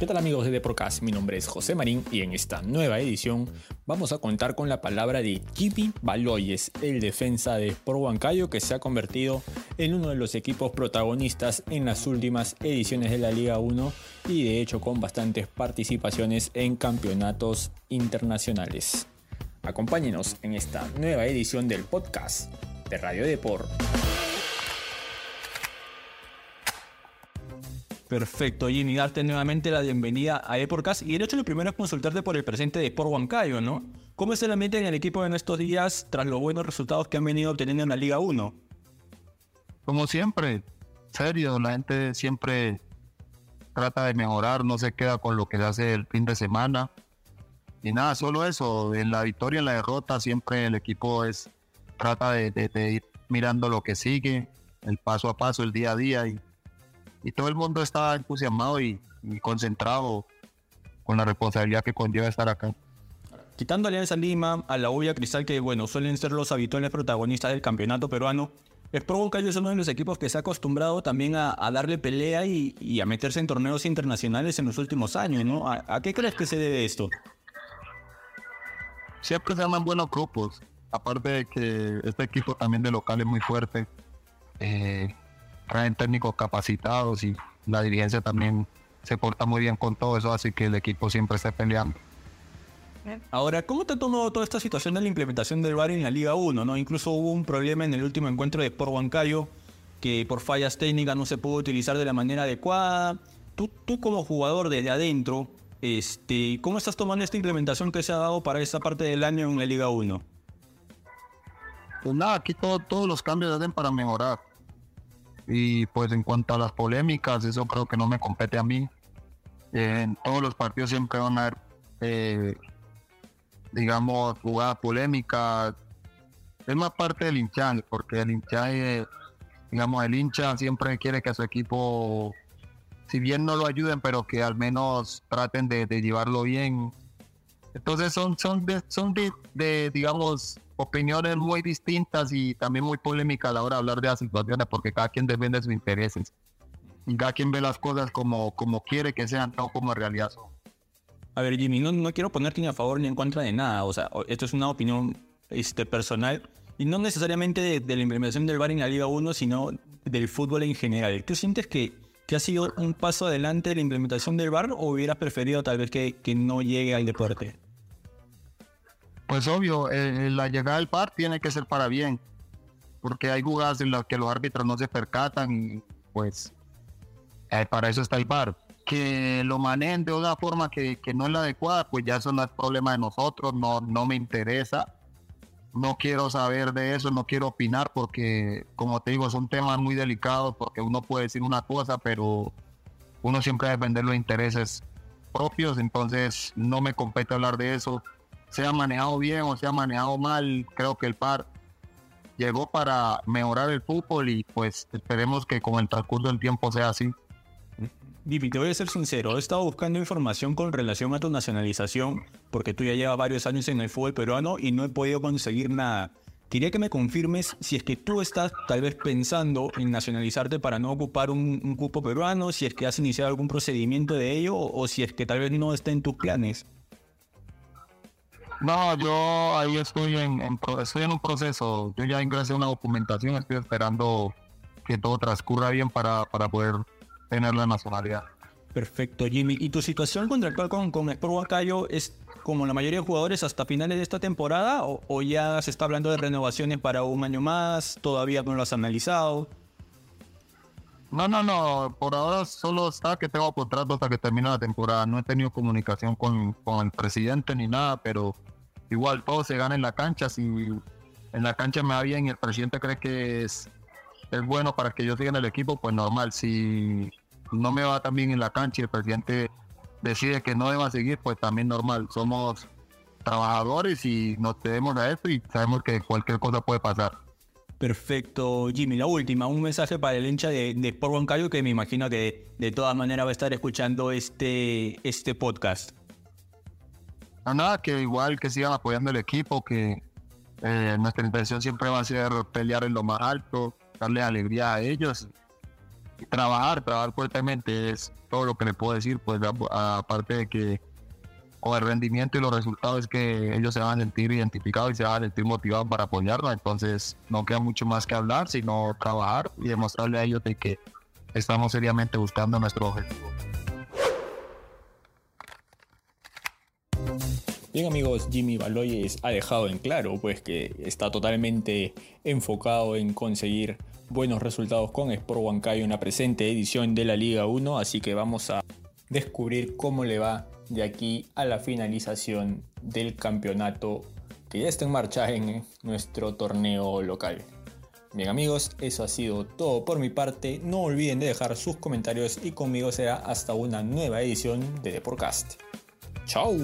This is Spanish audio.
¿Qué tal amigos de Deporcast? Mi nombre es José Marín y en esta nueva edición vamos a contar con la palabra de Jimmy Baloyes, el defensa de Sport Huancayo que se ha convertido en uno de los equipos protagonistas en las últimas ediciones de la Liga 1 y de hecho con bastantes participaciones en campeonatos internacionales. Acompáñenos en esta nueva edición del podcast de Radio Deport. Perfecto, Jimmy, darte nuevamente la bienvenida a Eporcast. Y el hecho lo primero es consultarte por el presente de Sport Huancayo, ¿no? ¿Cómo es el ambiente en el equipo en estos días tras los buenos resultados que han venido obteniendo en la Liga 1? Como siempre, serio, la gente siempre trata de mejorar, no se queda con lo que se hace el fin de semana. Y nada, solo eso, en la victoria, en la derrota, siempre el equipo es trata de, de ir mirando lo que sigue, el paso a paso, el día a día. Y y todo el mundo está entusiasmado y, concentrado con la responsabilidad que conlleva estar acá. Quitando Alianza Lima, a la Ulla Cristal, que bueno, suelen ser los habituales protagonistas del campeonato peruano, Sport Huancayo es uno de los equipos que se ha acostumbrado también a, darle pelea y, a meterse en torneos internacionales en los últimos años, ¿no? ¿A, qué crees que se debe esto? Siempre se llaman buenos grupos, aparte de que este equipo también de local es muy fuerte. Eh, traen técnicos capacitados y la dirigencia también se porta muy bien con todo eso, así que el equipo siempre está peleando. Ahora, ¿cómo te tomó toda esta situación de la implementación del VAR en la Liga 1? ¿no? Incluso hubo un problema en el último encuentro de Sport Huancayo que por fallas técnicas no se pudo utilizar de la manera adecuada. Tú, tú como jugador desde adentro, este, ¿cómo estás tomando esta implementación que se ha dado para esa parte del año en la Liga 1? Pues nada, aquí todos los cambios se hacen para mejorar. Y pues en cuanto a las polémicas, eso creo que no me compete a mí. En todos los partidos siempre van a haber, eh, digamos, jugadas polémicas. Es más parte del hincha, porque el hincha, digamos, el hincha siempre quiere que su equipo, si bien no lo ayuden, pero que al menos traten de, llevarlo bien. Entonces son, son, son de digamos, opiniones muy distintas y también muy polémicas a la hora de hablar de las situaciones, porque cada quien defiende sus intereses. Cada quien ve las cosas como, como quiere que sean, no como realidad. A ver, Jimmy, no, no quiero ponerte ni a favor ni en contra de nada. O sea, esto es una opinión este, personal y no necesariamente de, la implementación del VAR en la Liga 1, sino del fútbol en general. ¿Tú sientes que, que ha sido un paso adelante la implementación del VAR o hubieras preferido tal vez que, que no llegue al deporte? Pues obvio, eh, la llegada del par tiene que ser para bien, porque hay jugadas en las que los árbitros no se percatan y pues eh, para eso está el par. Que lo manejen de una forma que, no es la adecuada, pues ya eso no es problema de nosotros, no, no me interesa. No quiero saber de eso, no quiero opinar porque, como te digo, son temas muy delicados porque uno puede decir una cosa, pero uno siempre debe defender los intereses propios, entonces no me compete hablar de eso sea manejado bien o sea manejado mal, creo que el par llegó para mejorar el fútbol y pues esperemos que con el transcurso del tiempo sea así. Vivi, te voy a ser sincero, he estado buscando información con relación a tu nacionalización, porque tú ya llevas varios años en el fútbol peruano y no he podido conseguir nada. Quería que me confirmes si es que tú estás tal vez pensando en nacionalizarte para no ocupar un, un cupo peruano, si es que has iniciado algún procedimiento de ello o si es que tal vez no está en tus planes. No, yo ahí estoy en, estoy en un proceso. Yo ya ingresé una documentación, estoy esperando que todo transcurra bien para, para poder tener la nacionalidad. Perfecto, Jimmy. ¿Y tu situación contractual con, con Sport Huancayo es como la mayoría de jugadores hasta finales de esta temporada o, o, ya se está hablando de renovaciones para un año más? ¿Todavía no lo has analizado? No, no, no. Por ahora solo está que tengo contrato hasta que termine la temporada. No he tenido comunicación con, con el presidente ni nada, pero igual todo se gana en la cancha. Si en la cancha me va bien y el presidente cree que es, es bueno para que yo siga en el equipo, pues normal. Si no me va tan bien en la cancha y el presidente decide que no deba seguir, pues también normal. Somos trabajadores y nos debemos a esto y sabemos que cualquier cosa puede pasar. Perfecto, Jimmy. La última, un mensaje para el hincha de, de Sport Huancayo que me imagino que de, todas maneras va a estar escuchando este, este podcast. Nada, que igual que sigan apoyando el equipo, que eh, nuestra intención siempre va a ser pelear en lo más alto, darle alegría a ellos. trabajar, trabajar fuertemente es todo lo que le puedo decir, pues aparte de que con el rendimiento y los resultados es que ellos se van a sentir identificados y se van a sentir motivados para apoyarnos, entonces no queda mucho más que hablar, sino trabajar y demostrarle a ellos de que estamos seriamente buscando nuestro objetivo. Bien amigos, Jimmy Baloyes ha dejado en claro pues que está totalmente enfocado en conseguir buenos resultados con Sport Huancayo en la presente edición de la Liga 1, así que vamos a descubrir cómo le va de aquí a la finalización del campeonato que ya está en marcha en nuestro torneo local. Bien amigos, eso ha sido todo por mi parte. No olviden de dejar sus comentarios y conmigo será hasta una nueva edición de Deporcast. ¡Chao!